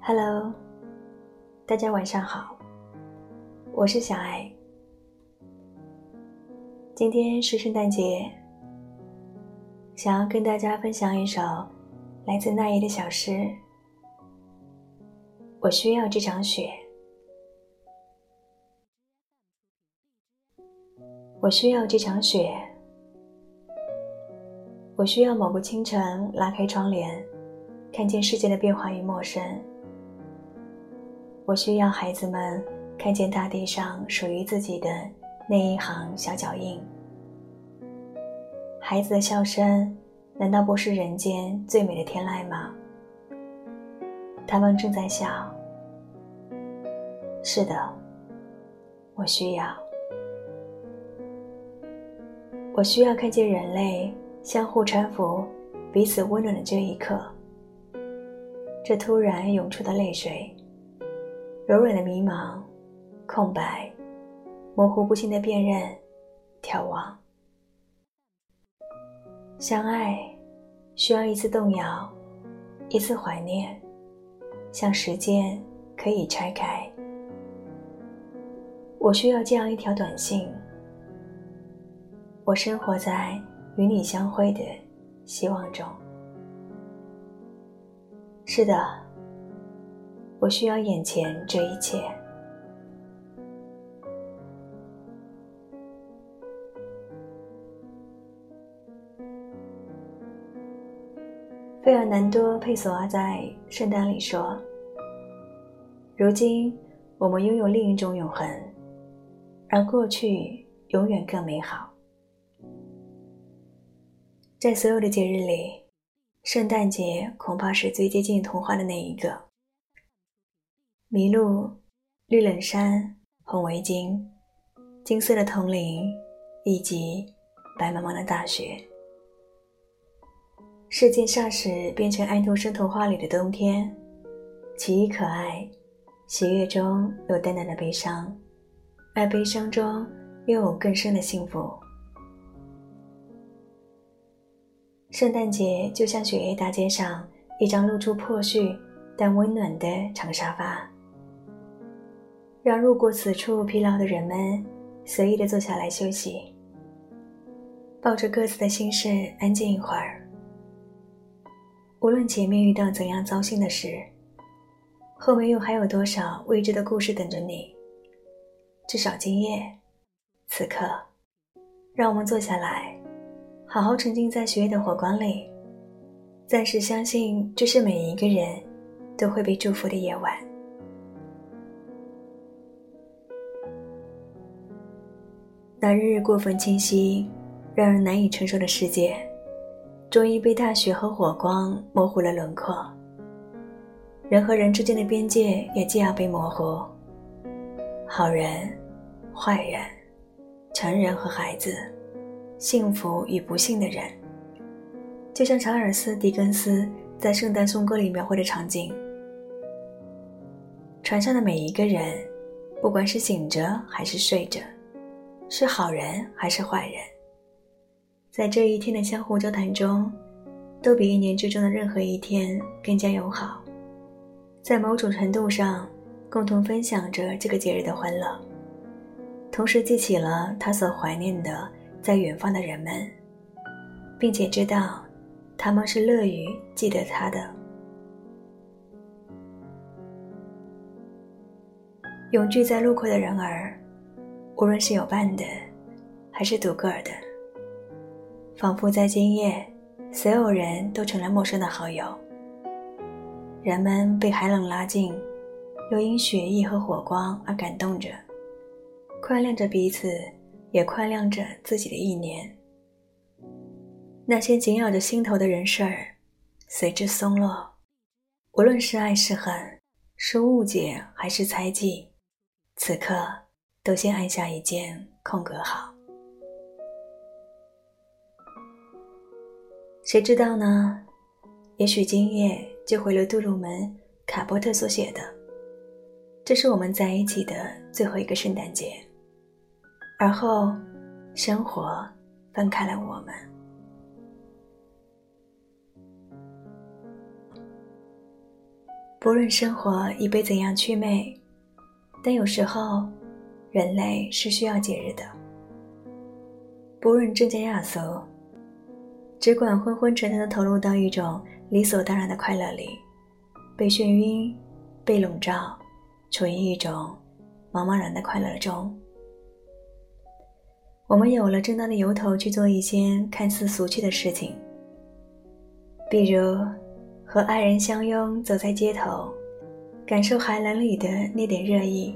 Hello，大家晚上好，我是小爱。今天是圣诞节，想要跟大家分享一首来自那夜的小诗。我需要这场雪，我需要这场雪，我需要某个清晨拉开窗帘，看见世界的变化与陌生。我需要孩子们看见大地上属于自己的那一行小脚印。孩子的笑声，难道不是人间最美的天籁吗？他们正在笑。是的，我需要。我需要看见人类相互搀扶、彼此温暖的这一刻。这突然涌出的泪水。柔软的迷茫，空白，模糊不清的辨认，眺望。相爱需要一次动摇，一次怀念，像时间可以拆开。我需要这样一条短信。我生活在与你相会的希望中。是的。我需要眼前这一切。费尔南多·佩索阿在《圣诞》里说：“如今我们拥有另一种永恒，而过去永远更美好。”在所有的节日里，圣诞节恐怕是最接近童话的那一个。麋鹿、绿冷衫、红围巾、金色的铜铃，以及白茫茫的大雪。世界霎时变成安徒生童话里的冬天，奇异可爱，喜悦中有淡淡的悲伤，而悲伤中又有更深的幸福。圣诞节就像雪夜大街上一张露出破絮但温暖的长沙发。让路过此处疲劳的人们随意的坐下来休息，抱着各自的心事安静一会儿。无论前面遇到怎样糟心的事，后面又还有多少未知的故事等着你。至少今夜，此刻，让我们坐下来，好好沉浸在雪夜的火光里，暂时相信这是每一个人都会被祝福的夜晚。那日日过分清晰、让人难以承受的世界，终于被大雪和火光模糊了轮廓。人和人之间的边界也即要被模糊。好人、坏人、成人和孩子、幸福与不幸的人，就像查尔斯·狄更斯在《圣诞颂歌》里描绘的场景：船上的每一个人，不管是醒着还是睡着。是好人还是坏人，在这一天的相互交谈中，都比一年之中的任何一天更加友好。在某种程度上，共同分享着这个节日的欢乐，同时记起了他所怀念的在远方的人们，并且知道他们是乐于记得他的。永聚在路口的人儿。无论是有伴的，还是独个儿的，仿佛在今夜，所有人都成了陌生的好友。人们被寒冷拉近，又因雪意和火光而感动着，宽谅着彼此，也宽谅着自己的一年。那些紧咬着心头的人事儿，随之松落。无论是爱是恨，是误解还是猜忌，此刻。都先按下一键空格好。谁知道呢？也许今夜就回了杜鲁门·卡波特所写的：“这是我们在一起的最后一个圣诞节。”而后，生活分开了我们。不论生活已被怎样祛魅，但有时候，人类是需要节日的。不论真假亚俗。只管昏昏沉沉的投入到一种理所当然的快乐里，被眩晕，被笼罩，处于一种茫茫然的快乐中。我们有了正当的由头去做一些看似俗气的事情，比如和爱人相拥走在街头，感受寒冷里的那点热意，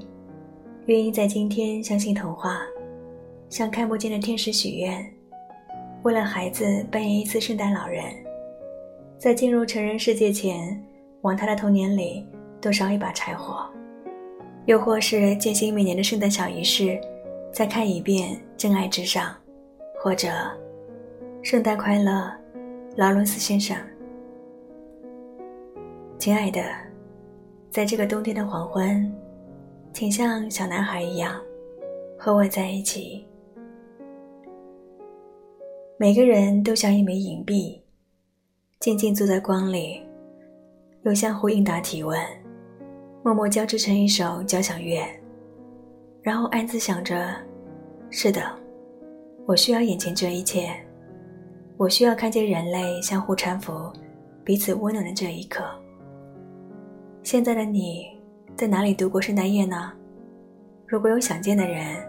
愿意在今天相信童话，向看不见的天使许愿。为了孩子扮演一次圣诞老人，在进入成人世界前，往他的童年里多烧一把柴火；又或是进行每年的圣诞小仪式，再看一遍《真爱至上》，或者“圣诞快乐，劳伦斯先生”。亲爱的，在这个冬天的黄昏，请像小男孩一样和我在一起。每个人都像一枚银币，静静坐在光里，又相互应答提问，默默交织成一首交响乐，然后暗自想着：是的，我需要眼前这一切，我需要看见人类相互搀扶、彼此温暖的这一刻。现在的你在哪里度过圣诞夜呢？如果有想见的人，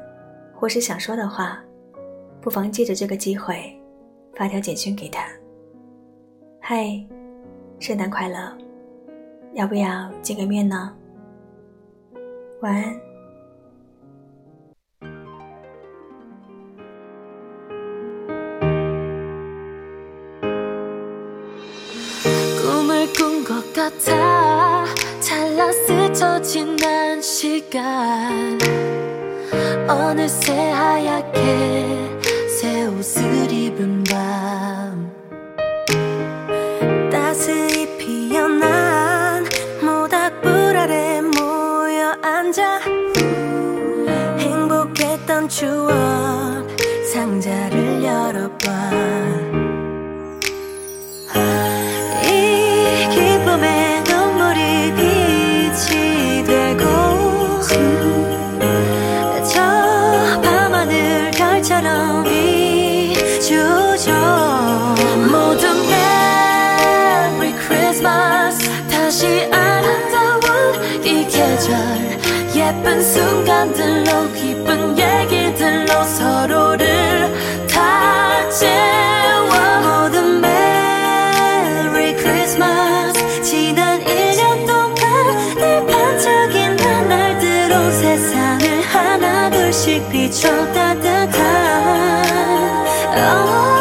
或是想说的话，不妨借着这个机会。发条简讯给他。嗨，圣诞快乐！要不要见个面呢？晚安。 옷을 입은 밤. 따스히 피어난 모닥불 아래 모여 앉아 행복했던 추억 상자를 열어 예쁜 순간들로 기쁜 얘기들로 서로를 다 채워. 모든 메리 크리스마스 지난 1년 동안 늘 반짝이는 날들로 세상을 하나 둘씩 비춰 따뜻한. 오